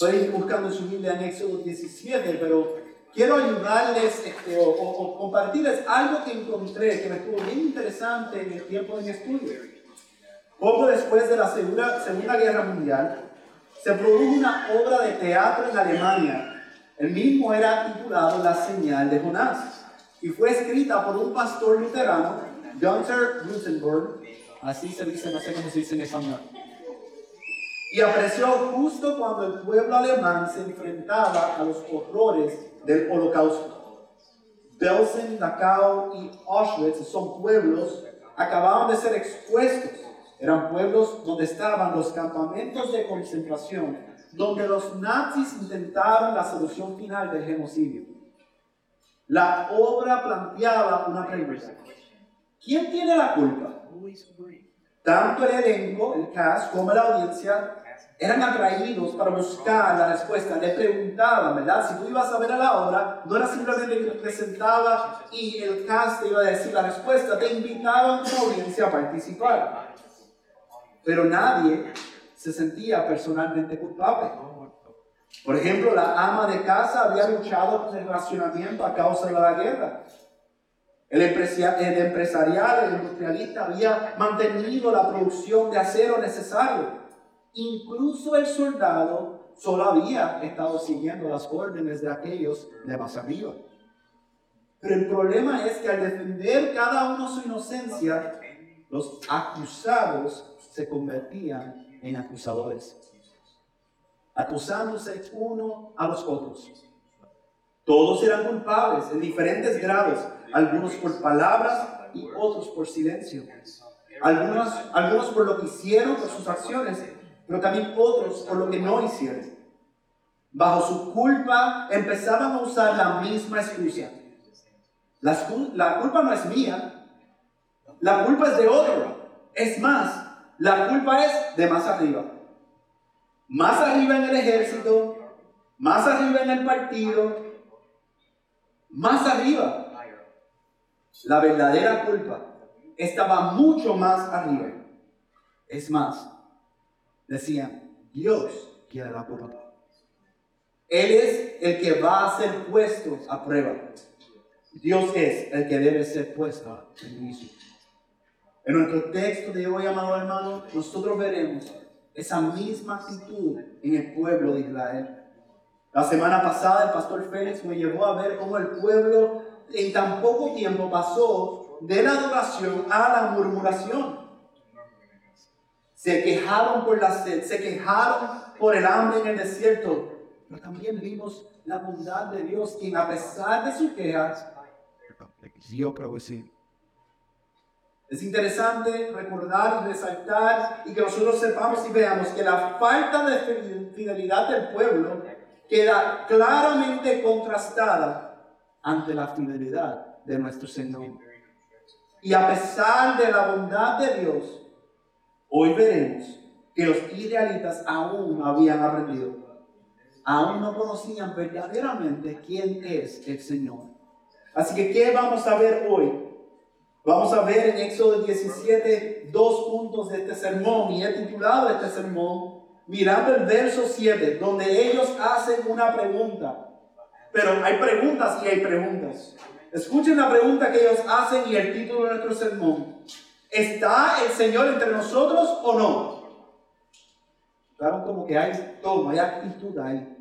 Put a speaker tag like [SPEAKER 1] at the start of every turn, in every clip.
[SPEAKER 1] Ir buscando su Biblia en Éxodo 17, pero quiero ayudarles este, o, compartirles algo que encontré que me estuvo bien interesante en el tiempo de mi estudio. Poco después de la Segunda, Segunda Guerra Mundial, se produjo una obra de teatro en Alemania. El mismo era titulado La señal de Jonás y fue escrita por un pastor luterano, Gunther Gutenberg, así se dice, no sé cómo se dice en español y apareció justo cuando el pueblo alemán se enfrentaba a los horrores del holocausto. Belsen, Dachau y Auschwitz son pueblos acababan de ser expuestos. Eran pueblos donde estaban los campamentos de concentración, donde los nazis intentaron la solución final del genocidio. La obra planteaba una pregunta. ¿Quién tiene la culpa? Tanto el elenco, el cast, como la audiencia eran atraídos para buscar la respuesta. Le preguntaban, ¿verdad? Si tú ibas a ver a la obra, no era simplemente que te presentaba y el cast te iba a decir la respuesta, te invitaban como audiencia a participar. Pero nadie se sentía personalmente culpable. Por ejemplo, la ama de casa había luchado por el racionamiento a causa de la guerra. El, empresarial, el industrialista había mantenido la producción de acero necesario Incluso el soldado solo había estado siguiendo las órdenes de aquellos de más arriba. Pero el problema es que al defender cada uno su inocencia, los acusados se convertían en acusadores, acusándose uno a los otros. Todos eran culpables en diferentes grados, algunos por palabras y otros por silencio. Algunos, algunos por lo que hicieron, por sus acciones, pero también otros por lo que no hicieron. Bajo su culpa empezaban a usar la misma excusa. La, culpa no es mía, la culpa es de otro. Es más, la culpa es de más arriba. Más arriba en el ejército, más arriba en el partido, más arriba. La verdadera culpa estaba mucho más arriba. Es más, decían, Dios quiere la prueba. Él es el que va a ser puesto a prueba. Dios es el que debe ser puesto en juicio. En nuestro texto de hoy, amado hermano, nosotros veremos esa misma actitud en el pueblo de Israel. La semana pasada el pastor Félix me llevó a ver cómo el pueblo en tan poco tiempo pasó de la adoración a la murmuración. Se quejaron por la sed, se quejaron por el hambre en el desierto. Pero también vimos la bondad de Dios, quien a pesar de sus quejas, dio sí. Es interesante recordar y resaltar y que nosotros sepamos y veamos que la falta de fidelidad del pueblo queda claramente contrastada ante la fidelidad de nuestro Señor. Y a pesar de la bondad de Dios, Hoy veremos que los israelitas aún no habían aprendido, aún no conocían verdaderamente quién es el Señor. Así que, ¿qué vamos a ver hoy? Vamos a ver en Éxodo 17 dos puntos de este sermón y he titulado este sermón mirando el verso 7, donde ellos hacen una pregunta. Pero hay preguntas y hay preguntas. Escuchen la pregunta que ellos hacen y el título de nuestro sermón. ¿Está el Señor entre nosotros o no? Claro, como que hay todo, hay actitud ahí.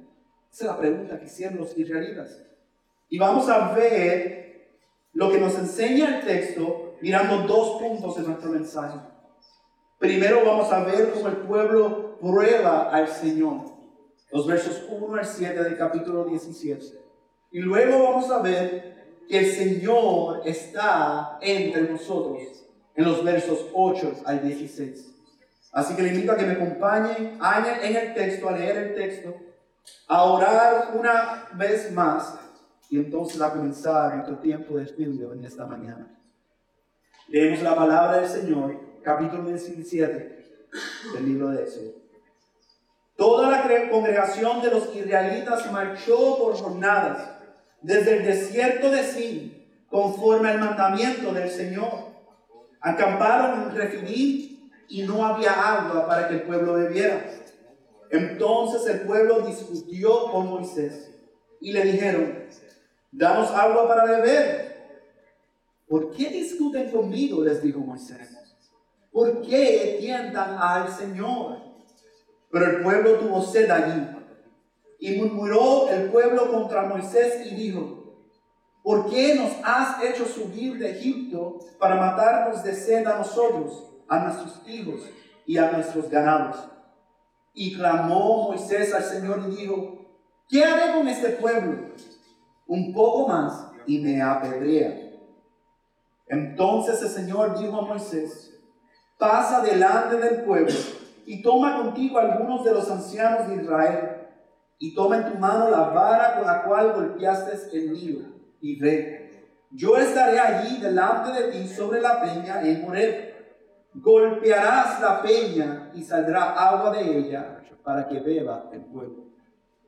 [SPEAKER 1] Esa es la pregunta que hicieron los israelitas. Y vamos a ver lo que nos enseña el texto mirando dos puntos de nuestro mensaje. Primero vamos a ver cómo el pueblo prueba al Señor. Los versos 1 al 7 del capítulo 17. Y luego vamos a ver que el Señor está entre nosotros en los versos 8 al 16. Así que le invito a que me acompañen en el texto, a leer el texto, a orar una vez más y entonces a comenzar nuestro tiempo de estudio en esta mañana. Leemos la palabra del Señor, capítulo 17 del libro de Éxodo. Toda la congregación de los israelitas marchó por jornadas desde el desierto de Sin, conforme al mandamiento del Señor Acamparon en Refidim y no había agua para que el pueblo bebiera. Entonces el pueblo discutió con Moisés y le dijeron, danos agua para beber. ¿Por qué discuten conmigo? les dijo Moisés. ¿Por qué tientan al Señor? Pero el pueblo tuvo sed allí. Y murmuró el pueblo contra Moisés y dijo, ¿por qué nos has hecho subir de Egipto para matarnos de sed a nosotros, a nuestros hijos y a nuestros ganados? Y clamó Moisés al Señor y dijo, ¿qué haré con este pueblo? Un poco más y me apedrea. Entonces el Señor dijo a Moisés, pasa delante del pueblo y toma contigo algunos de los ancianos de Israel y toma en tu mano la vara con la cual golpeaste el Nilo y ve, yo estaré allí delante de ti sobre la peña en Moreb. Golpearás la peña y saldrá agua de ella para que beba el pueblo.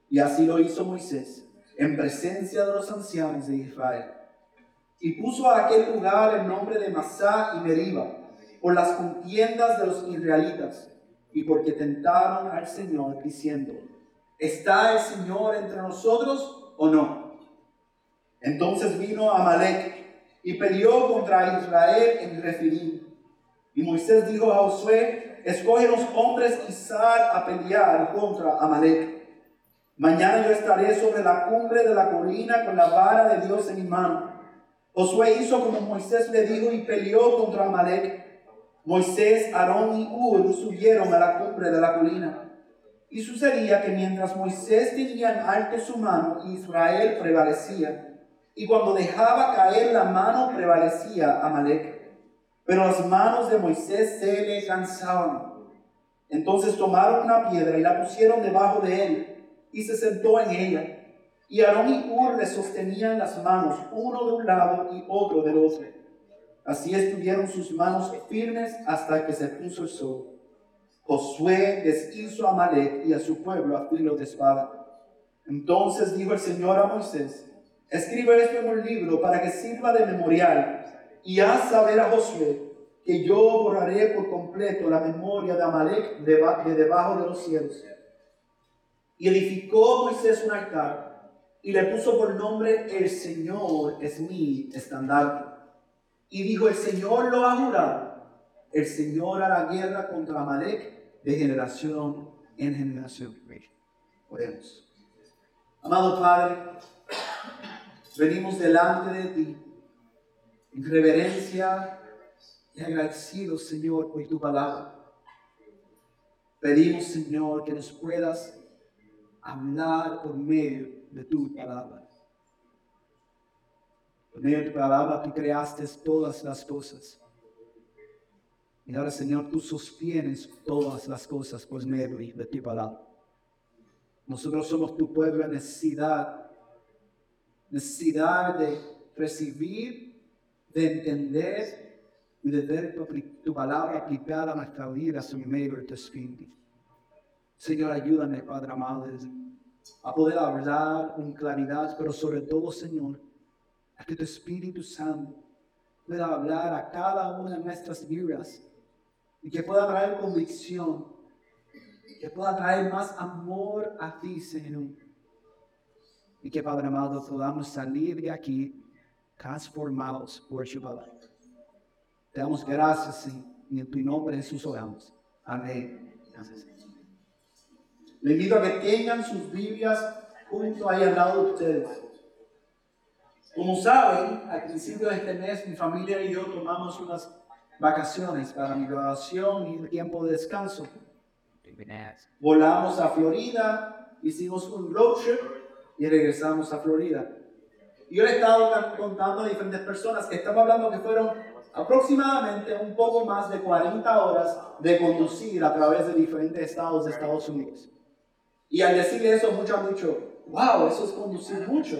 [SPEAKER 1] Y así lo hizo Moisés en presencia de los ancianos de Israel. Y puso a aquel lugar el nombre de Masá y Meriba por las contiendas de los israelitas y porque tentaron al Señor diciendo, ¿está el Señor entre nosotros o no? Entonces vino Amalek y peleó contra Israel en Refidim. Y Moisés dijo a Josué, escoge los hombres y sal a pelear contra Amalek. Mañana yo estaré sobre la cumbre de la colina con la vara de Dios en mi mano. Josué hizo como Moisés le dijo y peleó contra Amalek. Moisés, Aarón y Ur subieron a la cumbre de la colina. Y sucedía que mientras Moisés tenía en alto su mano, Israel prevalecía. Y cuando dejaba caer la mano, prevalecía Amalek. Pero las manos de Moisés se le cansaban. Entonces tomaron una piedra y la pusieron debajo de él, y se sentó en ella. Y Aarón y Ur le sostenían las manos, uno de un lado y otro del otro. Así estuvieron sus manos firmes hasta que se puso el sol. Josué deshizo a y a su pueblo a filo de espada. Entonces dijo el Señor a Moisés, escribe esto en un libro para que sirva de memorial y haz saber a Josué que yo borraré por completo la memoria de Amalek de, de debajo de los cielos. Y edificó Moisés un altar y le puso por nombre El Señor es mi estandarte. Y dijo, el Señor lo ha jurado, el Señor hará guerra contra Amalek de generación en generación. Oremos. Amado Padre, venimos delante de ti en reverencia y agradecidos, Señor, por tu palabra. Pedimos, Señor, que nos puedas hablar por medio de tu palabra. Por medio de tu palabra tú creaste todas las cosas. Y ahora, Señor, tú sostienes todas las cosas por medio de tu palabra. Nosotros somos tu pueblo en necesidad, necesidad de recibir, de entender y de ver tu, palabra aplicada a nuestra vida tu Espíritu. Señor, ayúdame, Padre amado, a poder hablar con claridad, pero sobre todo, Señor, a que tu Espíritu Santo pueda hablar a cada una de nuestras vidas y que pueda traer convicción, que pueda traer más amor a ti, Señor. Y que, Padre amado, podamos salir de aquí transformados por tu palabra. Te damos gracias, Señor, y en tu nombre Jesús oramos. Amén. Le invito a que tengan sus Biblias junto ahí al lado de ustedes. Como saben, al principio de este mes mi familia y yo tomamos unas vacaciones para mi graduación y el tiempo de descanso. Volamos a Florida, hicimos un road trip y regresamos a Florida. Yo le he estado contando a diferentes personas que estamos hablando que fueron aproximadamente un poco más de 40 horas de conducir a través de diferentes estados de Estados Unidos. Y al decirle eso, muchos han dicho, wow, eso es conducir mucho.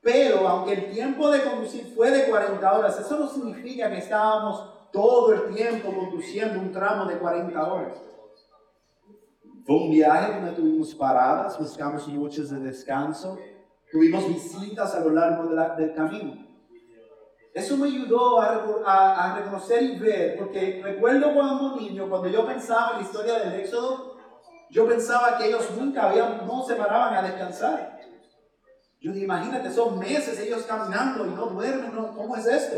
[SPEAKER 1] Pero aunque el tiempo de conducir fue de 40 horas, eso no significa que estábamos todo el tiempo conduciendo un tramo de 40 horas. Fue un viaje donde tuvimos paradas, buscamos noches de descanso, tuvimos visitas a lo largo del camino. Eso me ayudó a, a, reconocer y ver, porque recuerdo cuando niño, cuando yo pensaba en la historia del Éxodo, Yo pensaba que ellos nunca habían, no se paraban a descansar. Yo dije, imagínate, son meses ellos caminando y no duermen, ¿no? ¿cómo es esto?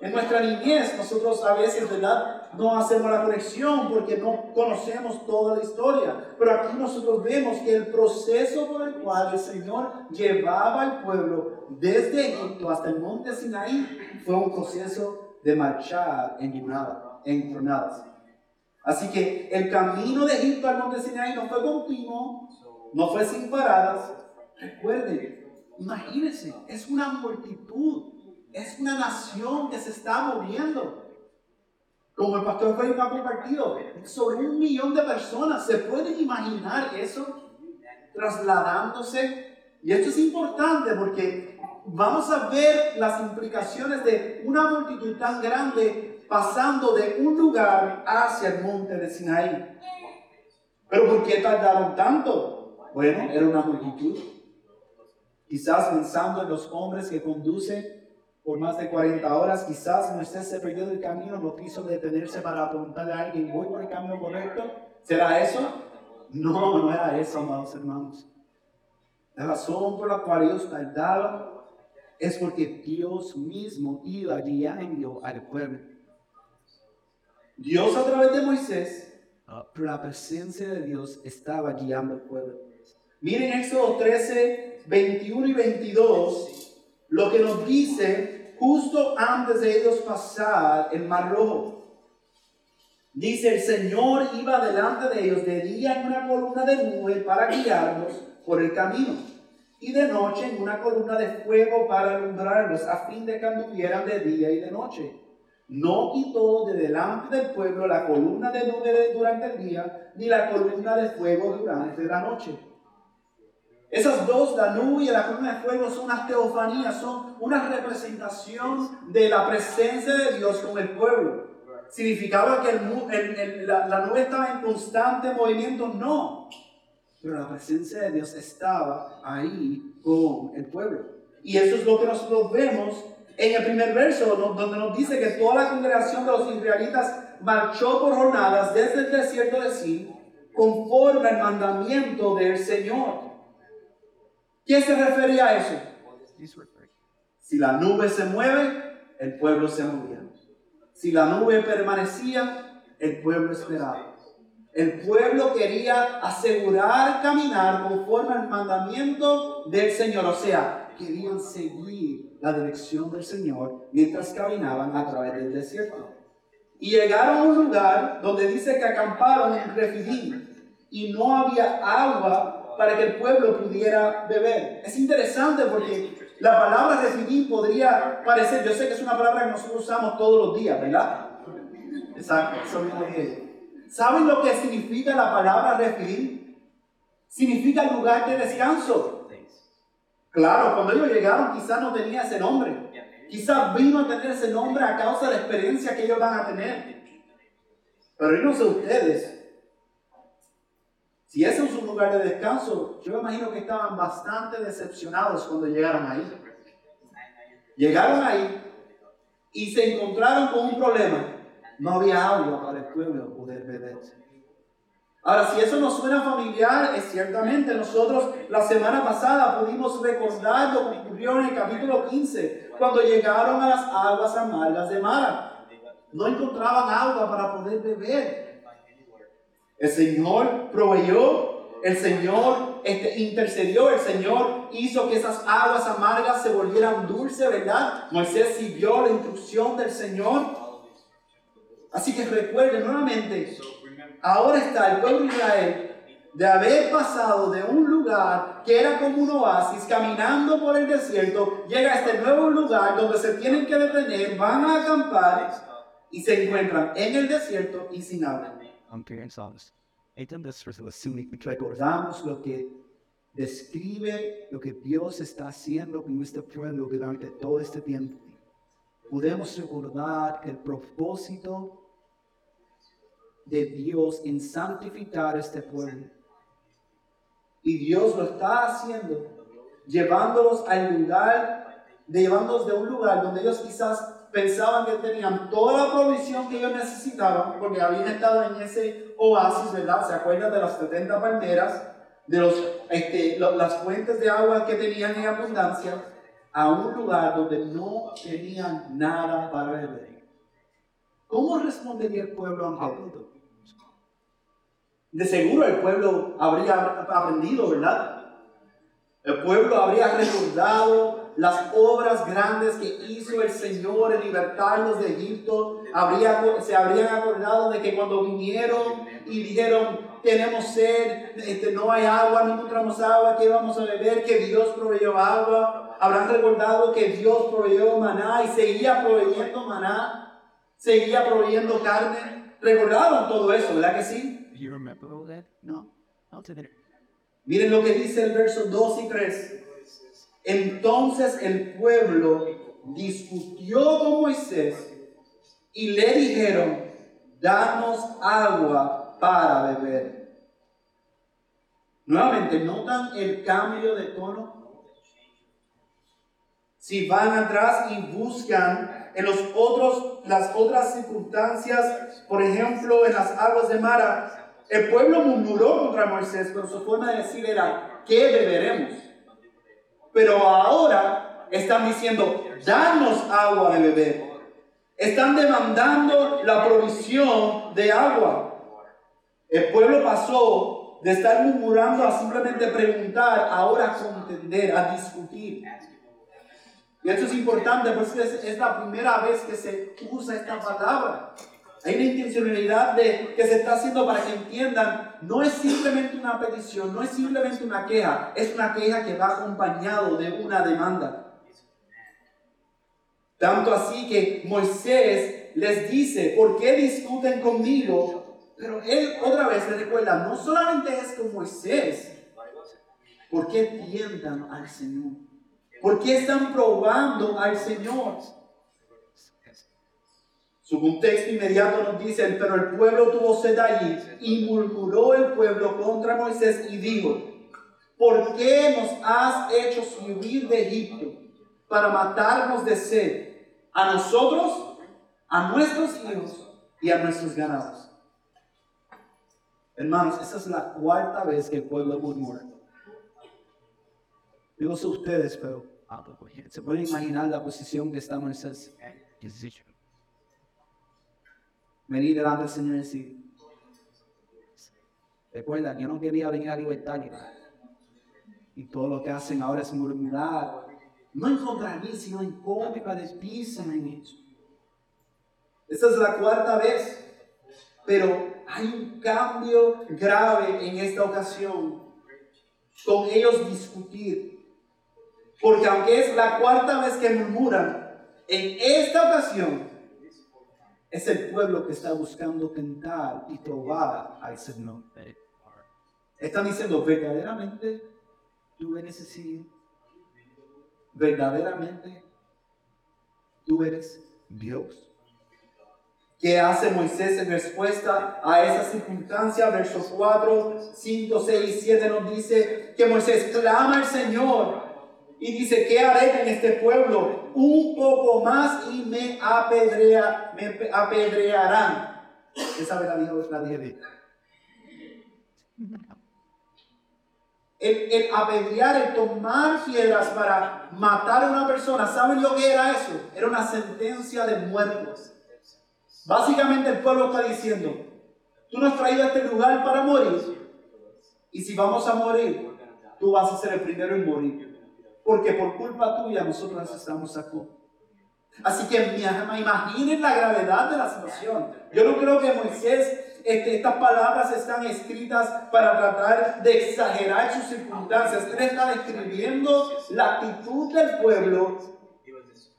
[SPEAKER 1] En nuestra niñez nosotros a veces, ¿verdad? No hacemos la conexión porque no conocemos toda la historia. Pero aquí nosotros vemos que el proceso por el cual el Señor llevaba al pueblo desde Egipto hasta el monte Sinaí fue un proceso de marchar en jornadas. Así que el camino de Egipto al monte Sinaí no fue continuo, no fue sin paradas. Recuerden, imagínense, es una multitud es una nación que se está moviendo. Como el pastor Felipe ha compartido, sobre un millón de personas. ¿Se pueden imaginar eso trasladándose? Y esto es importante porque vamos a ver las implicaciones de una multitud tan grande pasando de un lugar hacia el monte de Sinaí. Pero ¿por qué tardaron tanto? Bueno, era una multitud. Quizás pensando en los hombres que conducen por más de 40 horas. Quizás Moisés se perdió del camino, no quiso detenerse para preguntarle a alguien, ¿voy por el camino correcto? ¿Será eso? No, no era eso, amados hermanos. La razón por la cual ellos tardaban es porque Dios mismo iba guiando al pueblo. Dios a través de Moisés, pero la presencia de Dios estaba guiando al pueblo. Miren Éxodo 13, 21 y 22, lo que nos dice justo antes de ellos pasar el mar rojo. Dice, el Señor iba delante de ellos de día en una columna de nube para guiarlos por el camino, y de noche en una columna de fuego para alumbrarlos, a fin de que anduvieran de día y de noche. No quitó de delante del pueblo la columna de nube durante el día, ni la columna de fuego durante la noche. Esas dos, la nube y la columna de fuego, son unas teofanías, son una representación de la presencia de Dios con el pueblo. ¿Significaba que la, nube estaba en constante movimiento? No. Pero la presencia de Dios estaba ahí con el pueblo. Y eso es lo que nosotros vemos en el primer verso, donde nos dice que toda la congregación de los israelitas marchó por jornadas desde el desierto de Sin, conforme al mandamiento del Señor. ¿Quién se refería a eso? Si la nube se mueve, el pueblo se movía. Si la nube permanecía, el pueblo esperaba. El pueblo quería asegurar caminar conforme al mandamiento del Señor. O sea, querían seguir la dirección del Señor mientras caminaban a través del desierto. Y llegaron a un lugar donde dice que acamparon en Refidim y no había agua para que el pueblo pudiera beber. Es interesante porque la palabra definir podría parecer, yo sé que es una palabra que nosotros usamos todos los días, ¿verdad? Exacto, ¿Saben lo que significa la palabra definir? Significa lugar de descanso. Claro, cuando ellos llegaron quizás no tenía ese nombre. Quizás vino a tener ese nombre a causa de la experiencia que ellos van a tener. Pero yo no sé ustedes, si ese es lugar de descanso, yo me imagino que estaban bastante decepcionados cuando llegaron ahí. Llegaron ahí y se encontraron con un problema. No había agua para el pueblo poder beber. Ahora, si eso nos suena familiar, es ciertamente nosotros la semana pasada pudimos recordar lo que ocurrió en el capítulo 15, cuando llegaron a las aguas amargas de Mara. No encontraban agua para poder beber. El Señor proveyó, el Señor este, intercedió, el Señor hizo que esas aguas amargas se volvieran dulces, ¿verdad? Moisés siguió la instrucción del Señor. Así que recuerden nuevamente, ahora está el pueblo de Israel de haber pasado de un lugar que era como un oasis, caminando por el desierto, llega a este nuevo lugar donde se tienen que detener, van a acampar y se encuentran en el desierto y sin agua. Recordamos lo que describe lo que Dios está haciendo con este pueblo durante todo este tiempo. Podemos recordar el propósito de Dios en santificar este pueblo. Y Dios lo está haciendo, llevándolos al lugar llevarlos de un lugar donde ellos quizás pensaban que tenían toda la provisión que ellos necesitaban, porque habían estado en ese oasis, ¿verdad? ¿Se acuerdan de las 70 palmeras? De los, este, las fuentes de agua que tenían en abundancia, a un lugar donde no tenían nada para beber. ¿Cómo respondería el pueblo esto? De seguro el pueblo habría aprendido, ¿verdad? El pueblo habría recordado las obras grandes que hizo el Señor en libertarlos de Egipto. Habría, se habrían acordado de que cuando vinieron y dijeron, tenemos sed, este, no hay agua, no encontramos agua, ¿qué vamos a beber? Que Dios proveyó agua. Habrán recordado que Dios proveyó maná y seguía proveyendo maná, seguía proveyendo carne. Recordaron todo eso, ¿verdad que sí? No. Miren lo que dice el verso 2 y 3. Entonces el pueblo discutió con Moisés y le dijeron, danos agua para beber. Nuevamente, ¿notan el cambio de tono? Si van atrás y buscan en los otros, las otras circunstancias, por ejemplo, en las aguas de Mara, el pueblo murmuró contra Moisés, pero su forma de decir era, ¿qué beberemos? Pero ahora están diciendo, danos agua de beber. Están demandando la provisión de agua. El pueblo pasó de estar murmurando a simplemente preguntar, ahora a contender, a discutir. Y esto es importante, porque es la primera vez que se usa esta palabra. Hay una intencionalidad de, que se está haciendo para que entiendan, no es simplemente una petición, no es simplemente una queja, es una queja que va acompañado de una demanda. Tanto así que Moisés les dice, ¿por qué discuten conmigo? Pero él otra vez le recuerda, no solamente es con Moisés, ¿por qué tientan al Señor? ¿Por qué están probando al Señor? Su contexto inmediato nos dice, pero el pueblo tuvo sed allí y murmuró el pueblo contra Moisés y dijo, ¿por qué nos has hecho subir de Egipto para matarnos de sed a nosotros, a nuestros hijos y a nuestros ganados? Hermanos, esa es la cuarta vez que el pueblo murmura. Digo a ustedes, pero ah, pues, se pueden imaginar la posición que está Moisés venir delante del Señor y decir, recuerda, yo no quería venir a libertad y todo lo que hacen ahora es murmurar, no en contra mí, sino en contra de en eso. Esta es la cuarta vez, pero hay un cambio grave en esta ocasión con ellos discutir. Porque aunque es la cuarta vez que murmuran, en esta ocasión es el pueblo que está buscando tentar y probar al Señor. Están diciendo, verdaderamente tú eres así. Verdaderamente tú eres Dios. ¿Qué hace Moisés en respuesta a esa circunstancia? Versos 4, 5, 6 y 7 nos dice que Moisés clama al Señor y dice, ¿qué haré en este pueblo? Un poco más y me, apedrea, me apedrearán. Esa vez la dijo la dije. El, el apedrear, el tomar piedras para matar a una persona, ¿saben lo que era eso? Era una sentencia de muertos. Básicamente el pueblo está diciendo, tú nos has traído a este lugar para morir. Y si vamos a morir, tú vas a ser el primero en morir porque por culpa tuya nosotros estamos aquí. Así que imaginen la gravedad de la situación. Yo no creo que Moisés, este, estas palabras están escritas para tratar de exagerar sus circunstancias. Él está describiendo la actitud del pueblo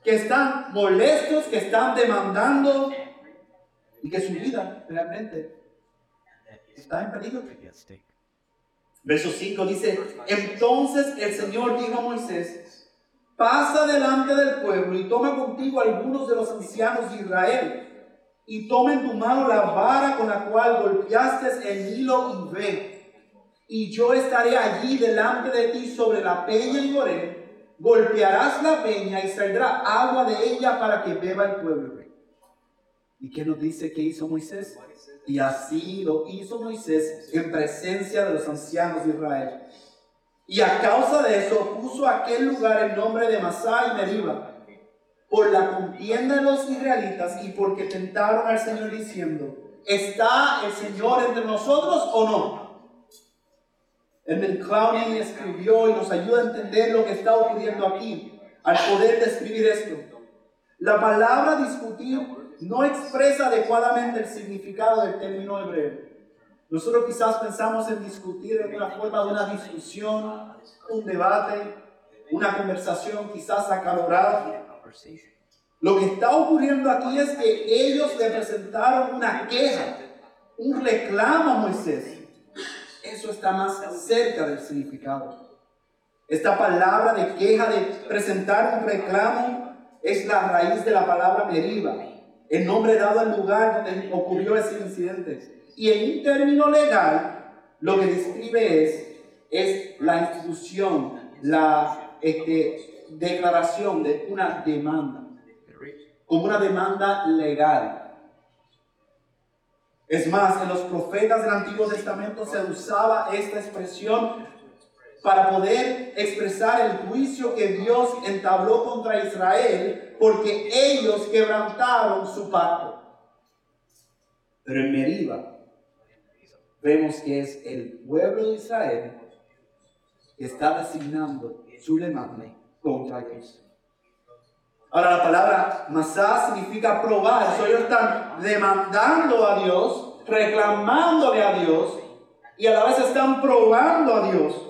[SPEAKER 1] que están molestos, que están demandando y que su vida realmente está en peligro. Verso 5 dice, entonces el Señor dijo a Moisés, pasa delante del pueblo y toma contigo algunos de los ancianos de Israel y toma en tu mano la vara con la cual golpeaste el Nilo y ve. Y yo estaré allí delante de ti sobre la peña y oré golpearás la peña y saldrá agua de ella para que beba el pueblo. ¿Y qué nos dice que hizo Moisés? Y así lo hizo Moisés en presencia de los ancianos de Israel. Y a causa de eso puso aquel lugar el nombre de Masá y Meriba, por la contienda de los israelitas y porque tentaron al Señor diciendo, ¿está el Señor entre nosotros o no? El Clowney escribió y nos ayuda a entender lo que está ocurriendo aquí, al poder describir esto. La palabra discutir no expresa adecuadamente el significado del término hebreo. Nosotros quizás pensamos en discutir en una forma de una discusión, un debate, una conversación quizás acalorada. Lo que está ocurriendo aquí es que ellos le presentaron una queja, un reclamo a Moisés. Eso está más cerca del significado. Esta palabra de queja, de presentar un reclamo, es la raíz de la palabra meriba, el nombre dado al lugar donde ocurrió ese incidente. Y en un término legal, lo que describe es, es la institución, la este, declaración de una demanda, como una demanda legal. Es más, en los profetas del Antiguo Testamento se usaba esta expresión para poder expresar el juicio que Dios entabló contra Israel porque ellos quebrantaron su pacto. Pero en Meriba vemos que es el pueblo de Israel que está designando su demanda contra Dios. Ahora la palabra masá significa probar. ellos están demandando a Dios, reclamándole a Dios y a la vez están probando a Dios.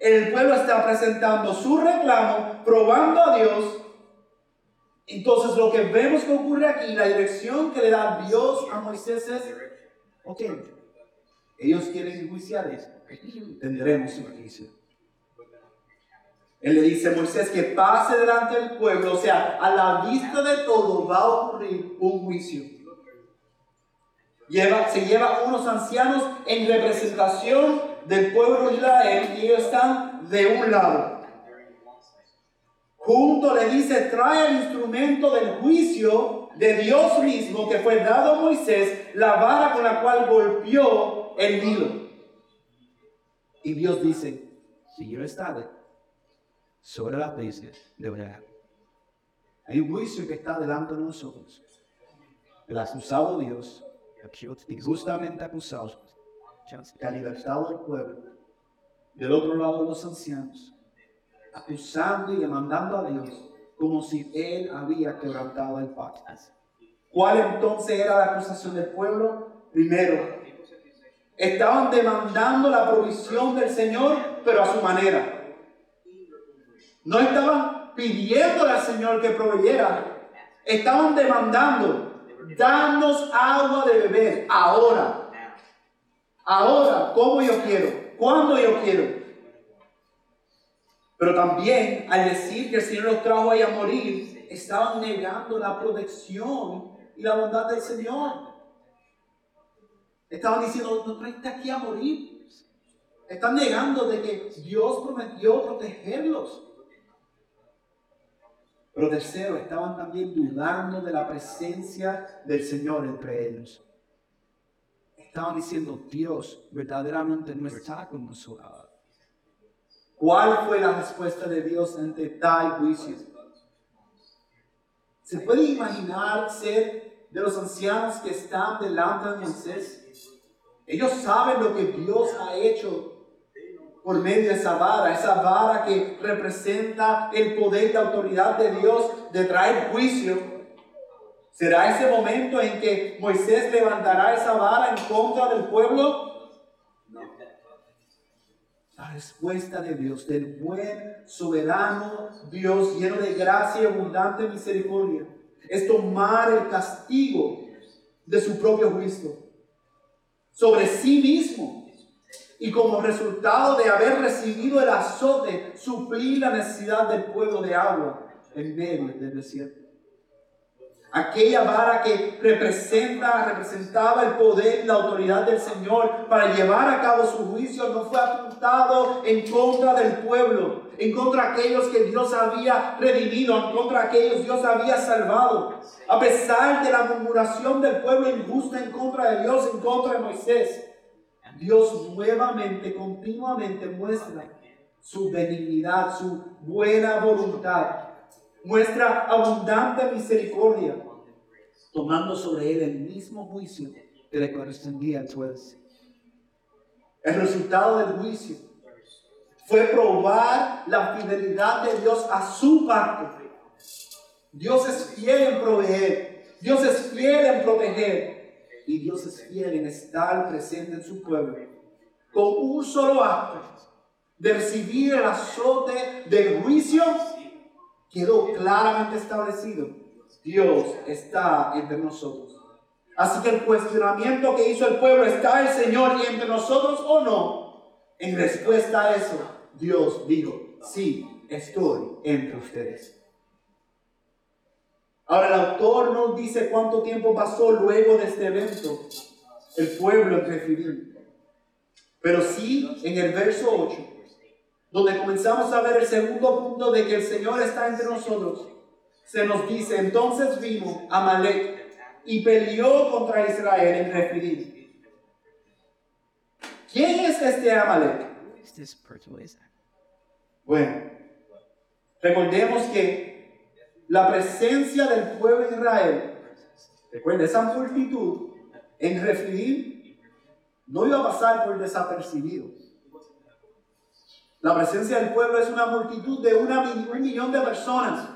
[SPEAKER 1] El pueblo está presentando su reclamo, probando a Dios. Entonces lo que vemos que ocurre aquí, la dirección que le da Dios a Moisés es, ok, ellos quieren enjuiciar tendremos su juicio. Él le dice a Moisés que pase delante del pueblo, o sea, a la vista de todo va a ocurrir un juicio. Lleva, se lleva unos ancianos en representación del pueblo de Israel y ellos están de un lado. Junto le dice, trae el instrumento del juicio de Dios mismo que fue dado a Moisés, la vara con la cual golpeó el Nilo. Y Dios dice, si yo estaré sobre las bestias de verdad. Hay un juicio que está delante de nosotros. El acusado Dios, justamente acusado, que ha libertado al pueblo. Del otro lado los ancianos, acusando y demandando a Dios como si él había quebrantado el pacto. ¿Cuál entonces era la acusación del pueblo? Primero, estaban demandando la provisión del Señor, pero a su manera. No estaban pidiéndole al Señor que proveyera. Estaban demandando, danos agua de beber ahora. Ahora, como yo quiero, cuando yo quiero. Pero también al decir que el Señor los trajo ahí a morir, estaban negando la protección y la bondad del Señor. Estaban diciendo, no traiste aquí a morir. Están negando de que Dios prometió protegerlos. Pero tercero, estaban también dudando de la presencia del Señor entre ellos. Estaban diciendo, Dios verdaderamente no está con nosotros. ¿Cuál fue la respuesta de Dios ante tal juicio? ¿Se puede imaginar ser de los ancianos que están delante de Moisés? Ellos saben lo que Dios ha hecho por medio de esa vara, esa vara que representa el poder y la autoridad de Dios de traer juicio. ¿Será ese momento en que Moisés levantará esa vara en contra del pueblo? No. La respuesta de Dios, del buen, soberano Dios, lleno de gracia y abundante misericordia, es tomar el castigo de su propio juicio sobre sí mismo y como resultado de haber recibido el azote, suplir la necesidad del pueblo de agua en medio del desierto. Aquella vara que representa, representaba el poder y la autoridad del Señor para llevar a cabo su juicio no fue apuntado en contra del pueblo. en contra de aquellos que Dios había redimido, en contra de aquellos Dios había salvado. A pesar de la murmuración del pueblo injusto en contra de Dios, en contra de Moisés, Dios nuevamente, continuamente muestra su benignidad, su buena voluntad, muestra abundante misericordia, tomando sobre él el mismo juicio que le correspondía juez. El resultado del juicio fue probar la fidelidad de Dios a su parte. Dios es fiel en proveer, Dios es fiel en proteger y Dios es fiel en estar presente en su pueblo. Con un solo acto de recibir el azote del juicio, quedó claramente establecido. Dios está entre nosotros. Así que el cuestionamiento que hizo el pueblo, ¿está el Señor entre nosotros o no? En respuesta a eso, Dios dijo, sí, estoy entre ustedes. Ahora el autor no dice cuánto tiempo pasó luego de este evento el pueblo en referir. Pero sí en el verso 8, donde comenzamos a ver el segundo punto de que el Señor está entre nosotros, se nos dice, entonces vino Amalek y peleó contra Israel en Refidim. ¿Quién es este Amalek? Bueno, recordemos que la presencia del pueblo de Israel, recuerden, esa multitud en Refidim no iba a pasar por desapercibido. La presencia del pueblo es una multitud de una, un millón de personas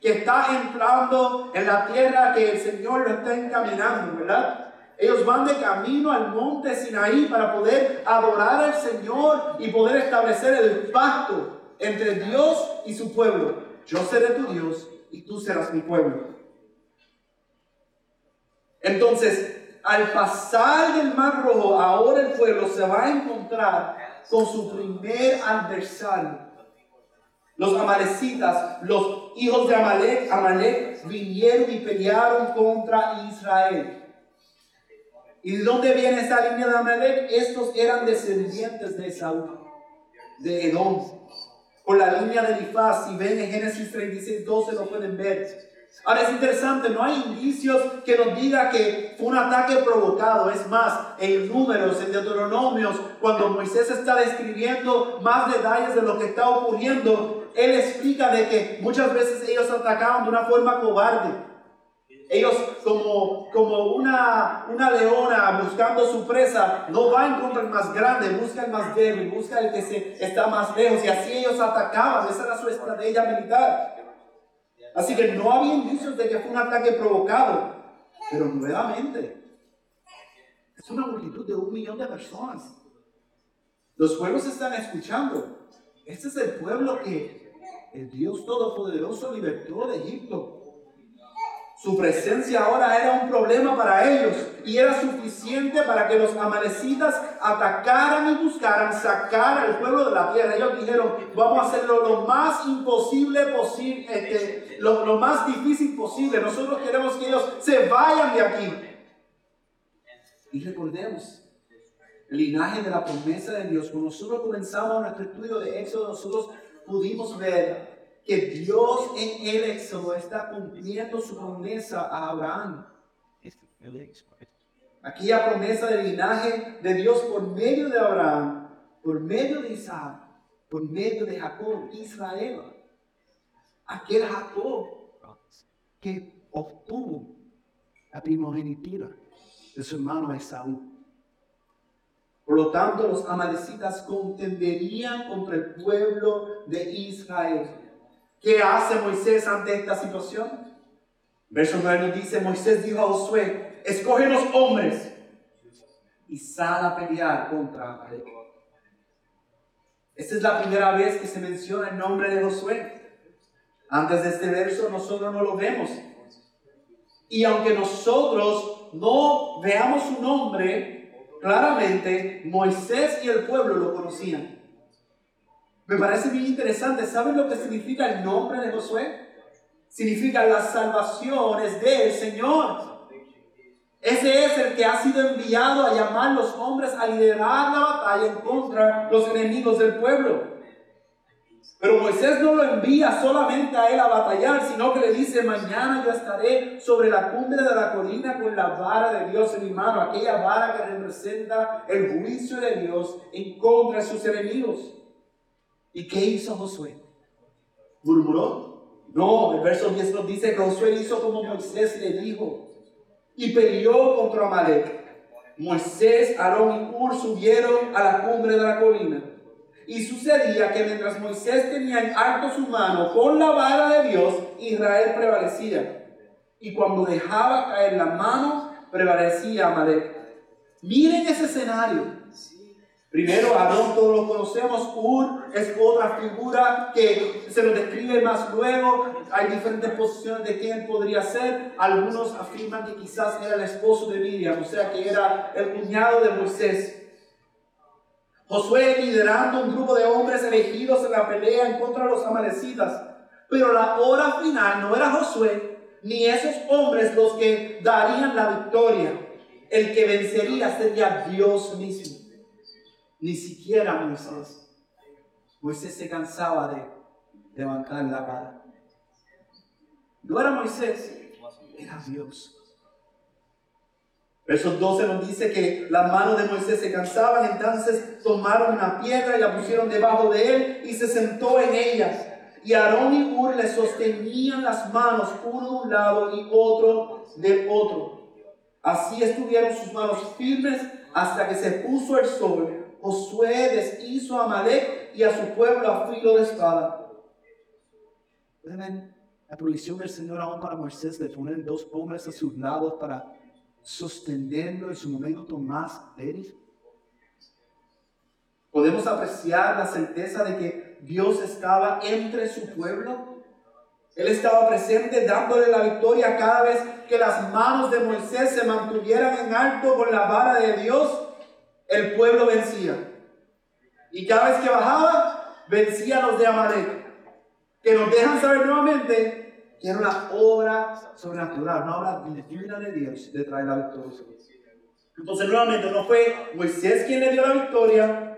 [SPEAKER 1] que está entrando en la tierra que el Señor lo está encaminando, ¿verdad? Ellos van de camino al monte Sinaí para poder adorar al Señor y poder establecer el pacto entre Dios y su pueblo. Yo seré tu Dios y tú serás mi pueblo. Entonces, al pasar del Mar Rojo, ahora el pueblo se va a encontrar con su primer adversario los amalecitas, los hijos de Amalek, Amalek vinieron y pelearon contra Israel. ¿Y de dónde viene esa línea de Amalek? Estos eran descendientes de Saúl, de Edom. Por la línea de Elifaz, si ven en Génesis 36, 12 lo pueden ver. Ahora es interesante, no hay indicios que nos diga que fue un ataque provocado. Es más, en números, en Deuteronomios, cuando Moisés está describiendo más detalles de lo que está ocurriendo, él explica de que muchas veces ellos atacaban de una forma cobarde. Ellos como, como una, una leona buscando su presa, no va en contra el más grande, busca el más débil, busca el que se, está más lejos. Y así ellos atacaban, esa era su estrategia militar. Así que no había indicios de que fue un ataque provocado. Pero nuevamente, es una multitud de un millón de personas. Los pueblos están escuchando. Este es el pueblo que el Dios Todopoderoso libertó de Egipto. Su presencia ahora era un problema para ellos y era suficiente para que los amalecitas atacaran y buscaran sacar al pueblo de la tierra. Ellos dijeron, vamos a hacerlo lo más imposible posible, este, lo, lo más difícil posible. Nosotros queremos que ellos se vayan de aquí. Y recordemos, el linaje de la promesa de Dios. Cuando nosotros comenzamos nuestro estudio de Éxodo, nosotros pudimos ver que Dios en el Éxodo está cumpliendo su promesa a Abraham. Aquella promesa del linaje de Dios por medio de Abraham, por medio de Isaac, por medio de Jacob, Israel. Aquel Jacob que obtuvo la primogenitura de su hermano Esaú. Por lo tanto, los amalecitas contenderían contra el pueblo de Israel. ¿Qué hace Moisés ante esta situación? Verso 9 nos dice, Moisés dijo a Josué, escoge los hombres y sal a pelear contra Amalek. Esta es la primera vez que se menciona el nombre de Josué. Antes de este verso nosotros no lo vemos. Y aunque nosotros no veamos su nombre, claramente Moisés y el pueblo lo conocían. Me parece bien interesante. ¿Saben lo que significa el nombre de Josué? Significa las salvaciones del Señor. Ese es el que ha sido enviado a llamar a los hombres a liderar la batalla en contra los enemigos del pueblo. Pero Moisés no lo envía solamente a él a batallar, sino que le dice, mañana yo estaré sobre la cumbre de la colina con la vara de Dios en mi mano, aquella vara que representa el juicio de Dios en contra de sus enemigos. ¿Y qué hizo Josué? ¿Murmuró? No, el verso 10 nos dice que Josué hizo como Moisés le dijo y peleó contra Amalek. Moisés, Aarón y Ur subieron a la cumbre de la colina. Y sucedía que mientras Moisés tenía en alto su mano con la vara de Dios, Israel prevalecía. Y cuando dejaba caer la mano, prevalecía Amalek. Miren ese escenario. Primero, Aarón todos lo conocemos, Ur es otra figura que se lo describe más luego. Hay diferentes posiciones de quién podría ser. Algunos afirman que quizás era el esposo de Miriam, o sea que era el cuñado de Moisés. Josué liderando un grupo de hombres elegidos en la pelea en contra de los amalecitas. Pero la hora final no era Josué ni esos hombres los que darían la victoria. El que vencería sería Dios mismo. Ni siquiera Moisés. Moisés se cansaba de levantar la vara. No era Moisés, era Dios. Verso 12 nos dice que las manos de Moisés se cansaban, entonces tomaron una piedra y la pusieron debajo de él y se sentó en ellas. Y Aarón y Ur le sostenían las manos, uno de un lado y otro de otro. Así estuvieron sus manos firmes hasta que se puso el sol Josué deshizo a Amalek y a su pueblo a filo de espada. la provisión del Señor aún para Moisés de poner dos hombres a sus lados para sostenerlo en su momento más débil? Podemos apreciar la certeza de que Dios estaba entre su pueblo. Él estaba presente dándole la victoria cada vez que las manos de Moisés se mantuvieran en alto con la vara de Dios el pueblo vencía. Y cada vez que bajaba, vencía a los de Amalek. Que nos dejan saber nuevamente que era una obra sobrenatural, una obra divina de Dios de traer la victoria. Entonces nuevamente no fue Moisés quien le dio la victoria,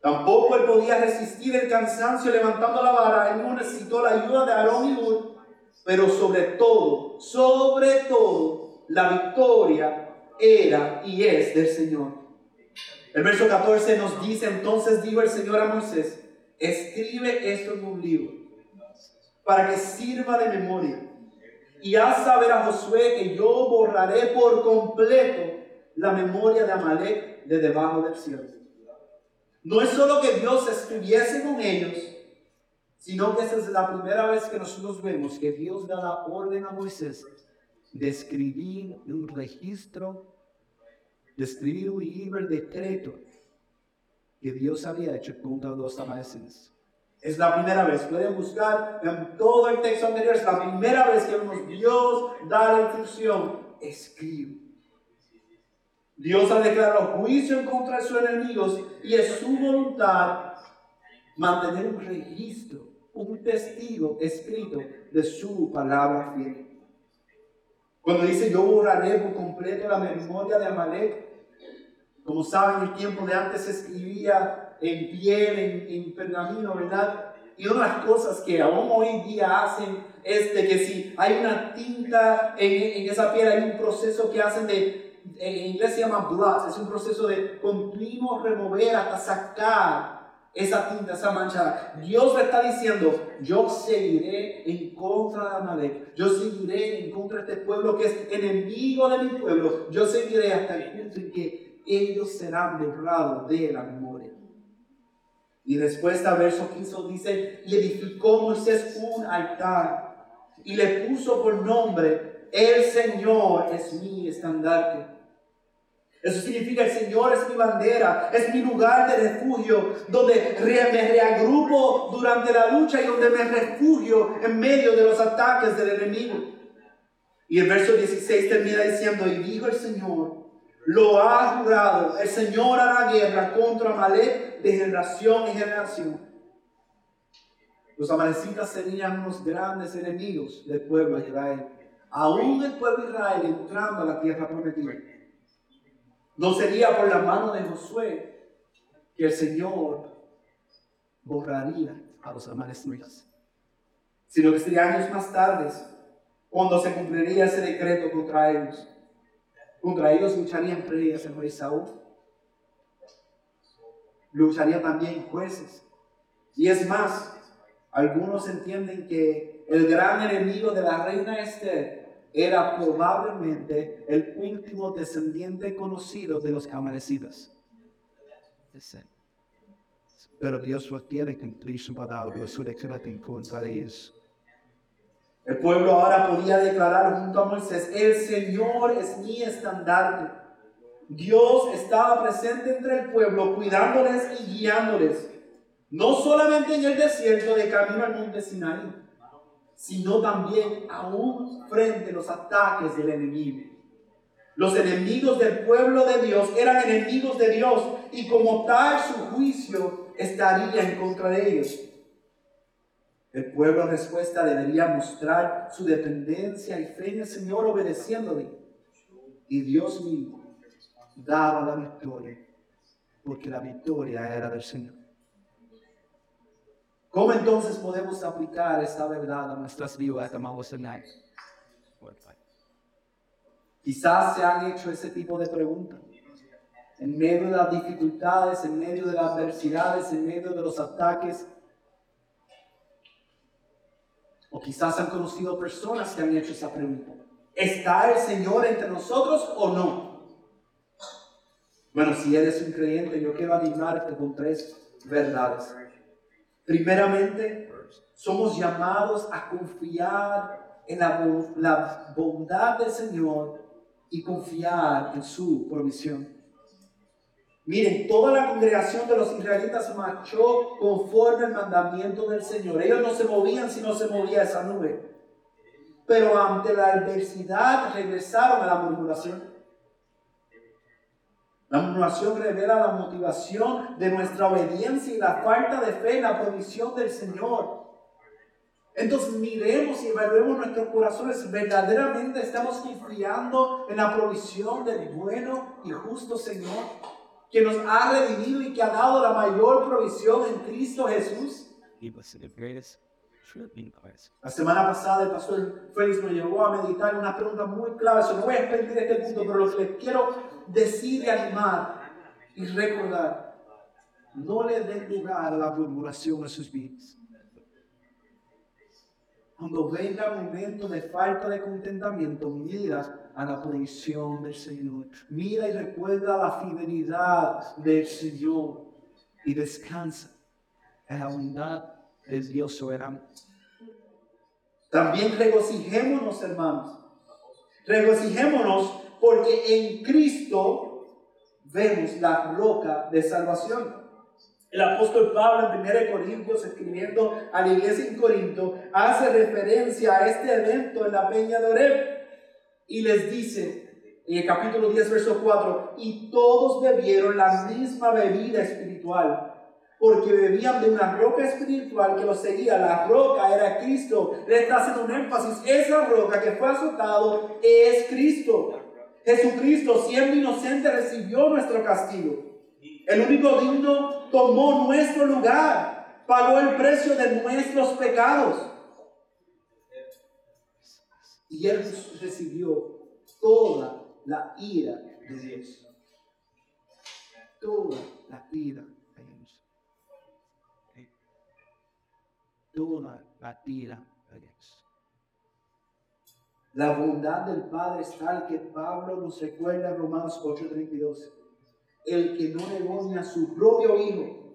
[SPEAKER 1] Tampoco él podía resistir el cansancio levantando la vara. Él no necesitó la ayuda de Aarón y Ur. Pero sobre todo, sobre todo, la victoria era y es del Señor. El verso 14 nos dice, entonces dijo el Señor a Moisés, escribe esto en un libro para que sirva de memoria. Y haz saber a Josué que yo borraré por completo la memoria de Amalek de debajo del cielo. No es solo que Dios estuviese con ellos, sino que es la primera vez que nosotros vemos que Dios da la orden a Moisés de escribir un registro, de escribir un libro de decreto que Dios había hecho contra los amalecitas. Es la primera vez, pueden buscar en todo el texto anterior, es la primera vez que vemos Dios da la instrucción, escribe. Dios ha declarado juicio en contra de sus enemigos y es su voluntad mantener un registro, un testigo escrito de su palabra fiel. Cuando dice yo borraré por completo la memoria de Amalek, como saben, el tiempo de antes se escribía en piel, en, pergamino, ¿verdad? Y las cosas que aún hoy día hacen es de que si hay una tinta en, en esa piel, hay un proceso que hacen de, en inglés se llama blot, es un proceso de continuo remover hasta sacar esa tinta, esa mancha. Dios le está diciendo, yo seguiré en contra de Amalek, yo seguiré en contra de este pueblo que es enemigo de mi pueblo, yo seguiré hasta el punto en que ellos serán borrados de la memoria. Y después al verso 15 dice, y edificó Moisés un altar y le puso por nombre, el Señor es mi estandarte. Eso significa el Señor es mi bandera, es mi lugar de refugio, donde me reagrupo durante la lucha y donde me refugio en medio de los ataques del enemigo. Y el verso 16 termina diciendo, y dijo el Señor, lo ha jurado, el Señor hará guerra contra Amalek de generación en generación. Los amalecitas serían unos grandes enemigos del pueblo de Israel, aún el pueblo de Israel entrando a la tierra prometida. No sería por la mano de Josué que el Señor borraría
[SPEAKER 2] a los amanecidos.
[SPEAKER 1] Sino que sería años más tarde cuando se cumpliría ese decreto contra ellos. Contra ellos lucharían reyes el rey Saúl. Lucharía también jueces. Y es más, algunos entienden que el gran enemigo de la reina Esther era probablemente el último descendiente conocido de los amanecidos.
[SPEAKER 2] Pero Dios no quiere cumplir su palabra, su decreto contra ellos.
[SPEAKER 1] El pueblo ahora podía declarar junto a Moisés, el Señor es mi estandarte. Dios estaba presente entre el pueblo, cuidándoles y guiándoles. No solamente en el desierto de camino al monte Sinaí, sino también aún frente a los ataques del enemigo. Los enemigos del pueblo de Dios eran enemigos de Dios y como tal su juicio estaría en contra de ellos. El pueblo en respuesta debería mostrar su dependencia y fe en el Señor obedeciéndole. Y Dios mismo daba la victoria, porque la victoria era del Señor. ¿Cómo entonces podemos aplicar esta verdad a nuestras vidas, amados hermanos? Quizás se han hecho ese tipo de preguntas. En medio de las dificultades, en medio de las adversidades, en medio de los ataques. O quizás han conocido personas que han hecho esa pregunta. ¿Está el Señor entre nosotros o no? Bueno, si eres un creyente, yo quiero animarte con tres verdades. Primeramente, somos llamados a confiar en la, la bondad del Señor y confiar en su provisión. Miren, toda la congregación de los israelitas marchó conforme al mandamiento del Señor. Ellos no se movían si no se movía esa nube. Pero ante la adversidad regresaron a la murmuración. La murmuración revela la motivación de nuestra obediencia y la falta de fe en la provisión del Señor. Entonces miremos y evaluemos nuestros corazones. ¿Verdaderamente estamos confiando en la provisión del bueno y justo Señor? Que nos ha redimido y que ha dado la mayor provisión en Cristo Jesús. La semana pasada el pastor Félix me llevó a meditar una pregunta muy clave. no voy a explicar este punto, pero lo que les quiero decir y animar y recordar. No le den lugar a la murmuración a sus vidas. Cuando venga un momento de falta de contentamiento, mira a la provisión del Señor. Mira y recuerda la fidelidad del Señor y descansa en la bondad de Dios soberano. También regocijémonos, hermanos. Regocijémonos porque en Cristo vemos la roca de salvación. El apóstol Pablo en 1 Corintios, escribiendo a la iglesia en Corinto, hace referencia a este evento en la peña de Oreb y les dice en el capítulo 10, verso 4, y todos bebieron la misma bebida espiritual, porque bebían de una roca espiritual que los seguía. La roca era Cristo. Le está haciendo un énfasis. Esa roca que fue azotado es Cristo. Jesucristo, siendo inocente, recibió nuestro castigo. El único digno tomó nuestro lugar, pagó el precio de nuestros pecados. Y Él recibió toda la ira de Dios. Toda la ira de Dios. Toda la ira de Dios. La bondad del Padre es tal que Pablo nos recuerda en Romanos 8:32 el que no negó ni a su propio Hijo,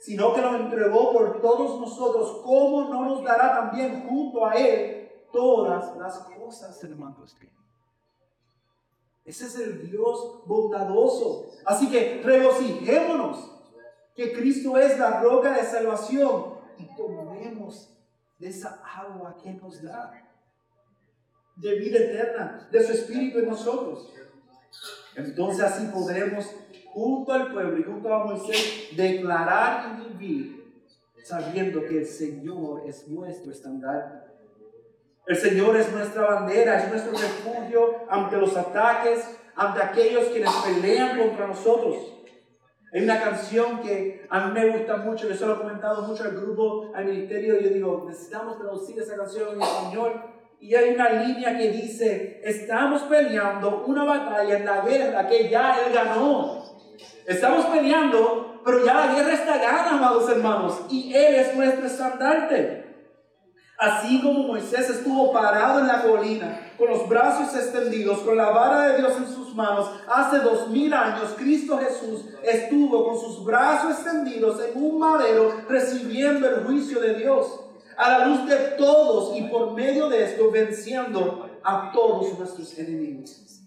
[SPEAKER 1] sino que lo entregó por todos nosotros, ¿cómo no nos dará también junto a Él todas las cosas, hermanos? Ese es el Dios bondadoso. Así que regocijémonos que Cristo es la roca de salvación y tomemos de esa agua que nos da de vida eterna, de su Espíritu en nosotros. Entonces así podremos junto al pueblo y junto a Moisés, declarar y vivir sabiendo que el Señor es nuestro estandarte. El Señor es nuestra bandera, es nuestro refugio ante los ataques, ante aquellos quienes pelean contra nosotros. Hay una canción que a mí me gusta mucho, yo se lo he comentado mucho al grupo, al ministerio, y yo digo, necesitamos traducir esa canción en español. Y hay una línea que dice, estamos peleando una batalla en la guerra que ya Él ganó. Estamos peleando, pero ya la guerra está ganada, amados hermanos, y Él es nuestro estandarte. Así como Moisés estuvo parado en la colina, con los brazos extendidos, con la vara de Dios en sus manos, hace dos mil años Cristo Jesús estuvo con sus brazos extendidos en un madero recibiendo el juicio de Dios, a la luz de todos y por medio de esto venciendo a todos nuestros enemigos.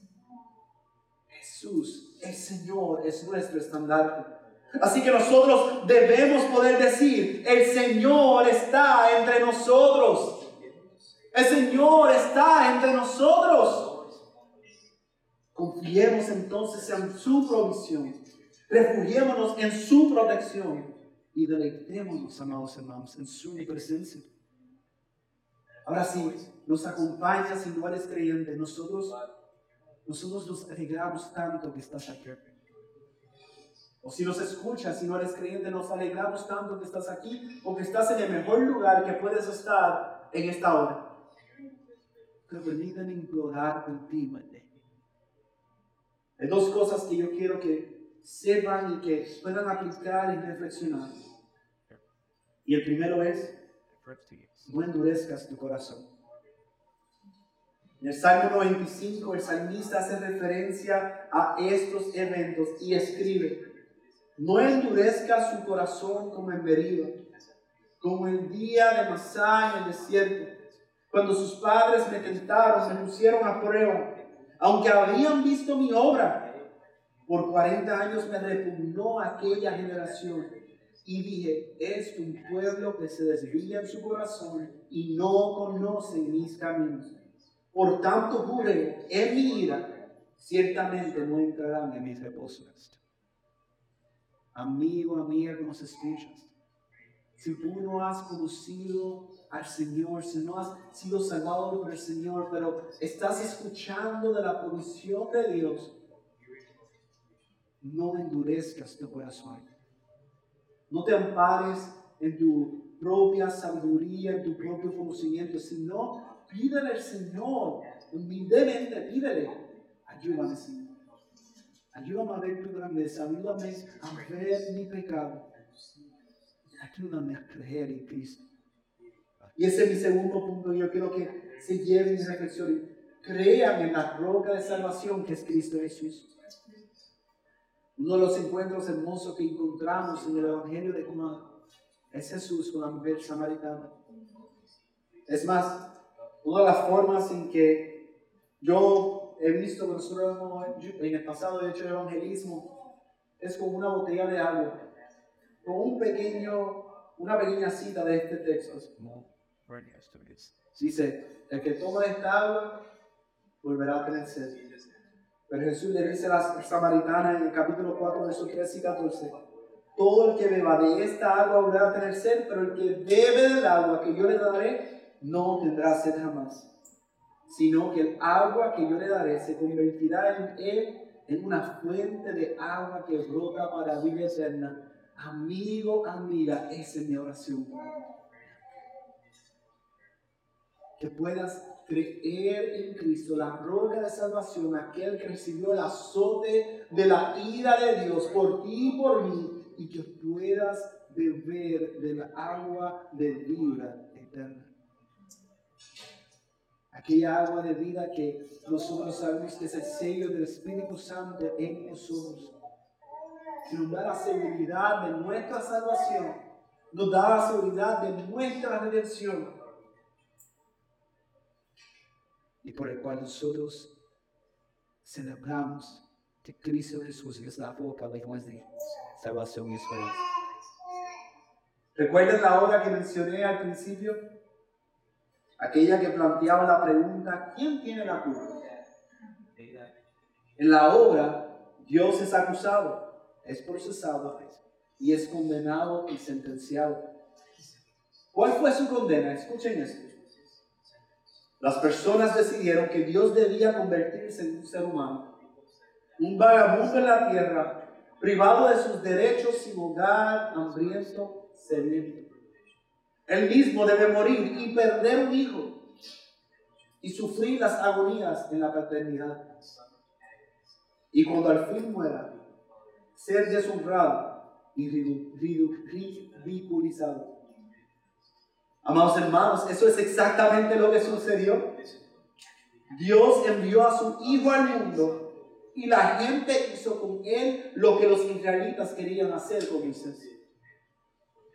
[SPEAKER 1] Jesús, el Señor, es nuestro estandarte. Así que nosotros debemos poder decir, el Señor está entre nosotros. El Señor está entre nosotros. Confiemos entonces en su provisión. Refugiémonos en su protección. Y deleitémonos, amados hermanos, en su presencia. Ahora sí, nos acompaña si no eres creyente. Nosotros, nosotros nos alegramos tanto que estás aquí. O si nos escuchas, si no eres creyente, nos alegramos tanto que estás aquí o que estás en el mejor lugar que puedes estar en esta hora. Pero permítanme implorar últimamente. Hay dos cosas que yo quiero que sepan y que puedan aplicar y reflexionar. Y el primero es, no endurezcas tu corazón. En el Salmo 95, el salmista hace referencia a estos eventos y escribe, no endurezca su corazón como en Berío, como el día de Masá en el desierto, cuando sus padres me tentaron, me pusieron a prueba, aunque habían visto mi obra. Por 40 años me repugnó aquella generación y dije, es un pueblo que se desvía en su corazón y no conoce mis caminos. Por tanto juré en mi ira, ciertamente no entrarán en mis reposos amigo, amiga que nos escuchas, si tú no has conocido al Señor, si no has sido salvado por el Señor, pero estás escuchando de la provisión de Dios, no endurezcas tu corazón. No te ampares en tu propia sabiduría, en tu propio conocimiento, sino pídele al Señor, humildemente pídele, ayúdame Señor. Ayúdame a ver tu grandeza, ayúdame a ver mi pecado. Ayúdame a creer en Cristo. Y ese es mi segundo punto. Yo quiero que se lleven mi reflexión. Crean en la roca de salvación que es Cristo Jesús. Uno de los encuentros hermosos que encontramos en el Evangelio de Juan es Jesús con la mujer samaritana. Es más, una de las formas en que yo he visto nosotros en el pasado he hecho evangelismo, es con una botella de agua, con un pequeño, una pequeña cita de este texto. Dice, el que toma esta agua volverá a tener sed. Pero Jesús le dice a la samaritana en el capítulo 4, versos 13 y 14, todo el que beba de esta agua volverá a tener sed, pero el que bebe del agua que yo le daré no tendrá sed jamás sino que el agua que yo le daré se convertirá en él en una fuente de agua que brota para vida eterna. Amigo, amiga, esa es mi oración. Que puedas creer en Cristo, la roca de salvación, aquel que recibió el azote de la ira de Dios por ti y por mí, y que puedas beber del agua de vida eterna aquella agua de vida que nosotros sabemos que es el sello del Espíritu Santo en nosotros. Que nos da la seguridad de nuestra salvación, nos da la seguridad de nuestra redención. Y por el cual nosotros celebramos que Cristo Jesús es la boca de nuestra salvación y esperanza. ¿Recuerdan la hora que mencioné al principio? Aquella que planteaba la pregunta, ¿quién tiene la culpa? En la obra, Dios es acusado, es procesado y es condenado y sentenciado. ¿Cuál fue su condena? Escuchen esto. Las personas decidieron que Dios debía convertirse en un ser humano, un vagabundo en la tierra, privado de sus derechos, sin hogar, hambriento, sediento. Él mismo debe morir y perder un hijo y sufrir las agonías en la paternidad. Y cuando al fin muera, ser deshonrado y ridiculizado. Amados hermanos, eso es exactamente lo que sucedió. Dios envió a su Hijo al mundo y la gente hizo con él lo que los israelitas querían hacer con Moisés.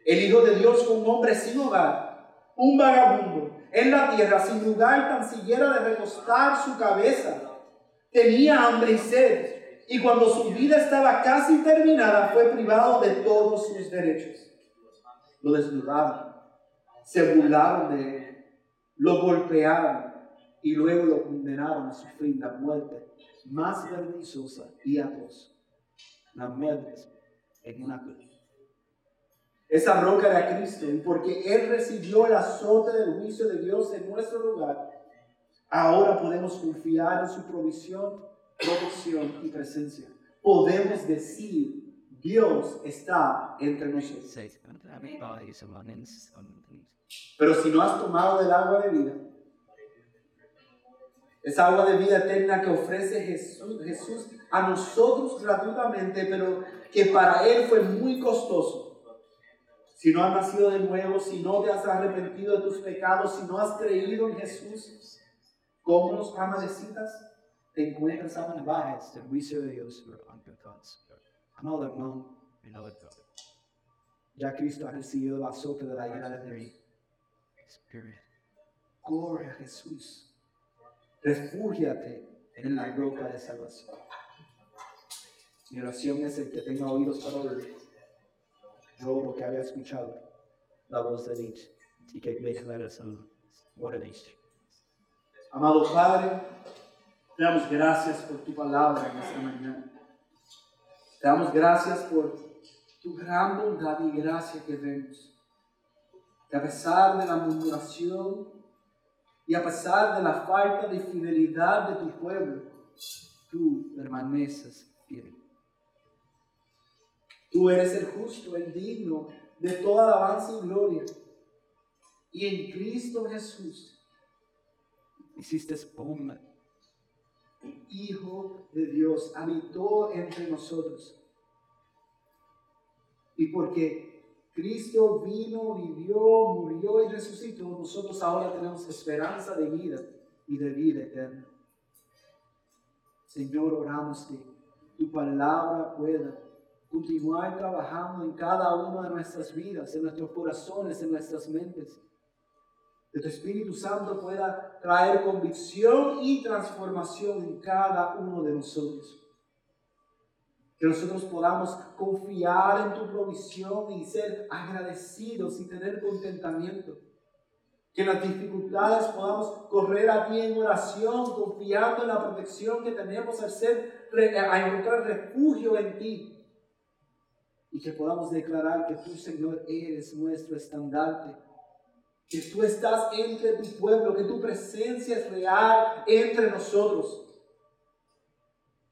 [SPEAKER 1] El Hijo de Dios fue un hombre sin hogar, un vagabundo, en la tierra, sin lugar tan siquiera de recostar su cabeza. Tenía hambre y sed, y cuando su vida estaba casi terminada, fue privado de todos sus derechos. Lo desnudaron, se burlaron de él, lo golpearon y luego lo condenaron a sufrir la muerte más vergonzosa y atroz, la muerte en una cruz. Esa roca era Cristo, y porque Él recibió el azote del juicio de Dios en nuestro lugar, ahora podemos confiar en su provisión, protección y presencia. Podemos decir, Dios está entre nosotros. Pero si no has tomado del agua de vida, esa agua de vida eterna que ofrece Jesús, Jesús a nosotros gratuitamente, pero que para Él fue muy costoso si no has nacido de nuevo, si no te has arrepentido de tus pecados, si no has creído en Jesús, como los amanecitas, te encuentras a
[SPEAKER 2] hermano, ya Cristo ha recibido el azote de la ira de Dios.
[SPEAKER 1] Corre a Jesús. Refúgiate en la roca de salvación. Mi oración es el que tenga oídos para oír yo porque había escuchado la voz de Dios y que me Amado Padre, te damos gracias por tu palabra en esta mañana. Te damos gracias por tu gran bondad y gracia que vemos. Que a pesar de la murmuración y a pesar de la falta de fidelidad de tu pueblo, tú permaneces fiel. Tú eres el justo, el digno de toda alabanza y gloria. Y en Cristo Jesús hiciste pomba. Hijo de Dios, habitó entre nosotros. Y porque Cristo vino, vivió, murió y resucitó, nosotros ahora tenemos esperanza de vida y de vida eterna. Señor, oramos que tu palabra pueda continuar trabajando en cada una de nuestras vidas, en nuestros corazones, en nuestras mentes. Que tu Espíritu Santo pueda traer convicción y transformación en cada uno de nosotros. Que nosotros podamos confiar en tu provisión y ser agradecidos y tener contentamiento. Que en las dificultades podamos correr a ti en oración, confiando en la protección que tenemos al ser, a encontrar refugio en ti y que podamos declarar que tú, Señor, eres nuestro estandarte, que tú estás entre tu pueblo, que tu presencia es real entre nosotros.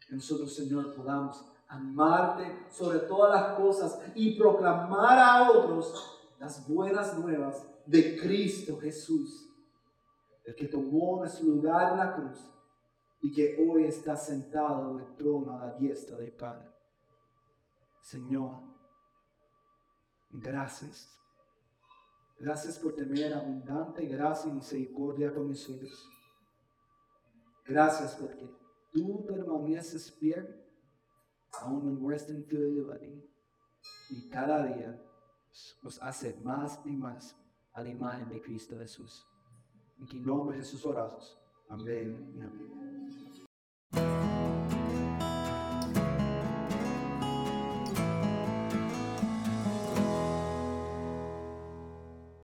[SPEAKER 1] Que nosotros, Señor, podamos amarte sobre todas las cosas y proclamar a otros las buenas nuevas de Cristo Jesús, el que tomó nuestro lugar en la cruz y que hoy está sentado en el trono a la diestra del Padre. Señor, gracias. Gracias por tener abundante gracia y misericordia con nosotros. Gracias porque tú permaneces fiel aún en nuestra infidelidad y cada día nos hace más y más a la imagen de Cristo Jesús. En que nombre Jesús oramos. Amén amén.